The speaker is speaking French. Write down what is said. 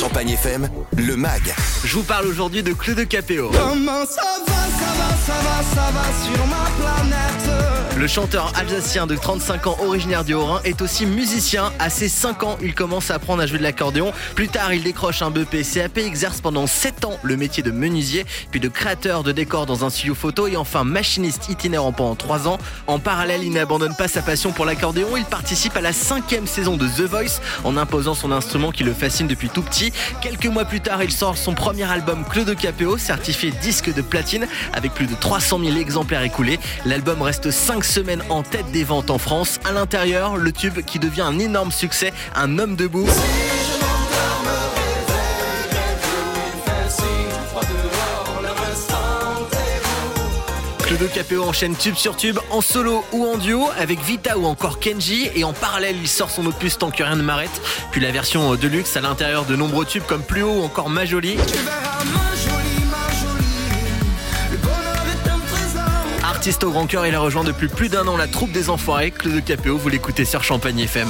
Champagne FM, le MAG. Je vous parle aujourd'hui de Claude Capéo. Comment ça va, ça va, ça va, ça va sur ma planète? Le chanteur alsacien de 35 ans, originaire du Haut-Rhin, est aussi musicien. À ses 5 ans, il commence à apprendre à jouer de l'accordéon. Plus tard, il décroche un BEP CAP, exerce pendant 7 ans le métier de menuisier, puis de créateur de décors dans un studio photo et enfin machiniste itinérant pendant 3 ans. En parallèle, il n'abandonne pas sa passion pour l'accordéon. Il participe à la cinquième saison de The Voice en imposant son instrument qui le fascine depuis tout petit. Quelques mois plus tard, il sort son premier album Claude Capéo, certifié disque de platine avec plus de 300 000 exemplaires écoulés. L'album reste 5 semaines en tête des ventes en France. À l'intérieur, le tube qui devient un énorme succès, Un homme debout. Claude Capéo enchaîne tube sur tube en solo ou en duo avec Vita ou encore Kenji et en parallèle il sort son opus Tant que rien ne m'arrête puis la version de luxe à l'intérieur de nombreux tubes comme Plus haut ou encore Ma Jolie. Tu verras ma Artiste au grand cœur, il a rejoint depuis plus d'un an la troupe des Enfoirés. Claude Capéo, vous l'écoutez sur Champagne FM.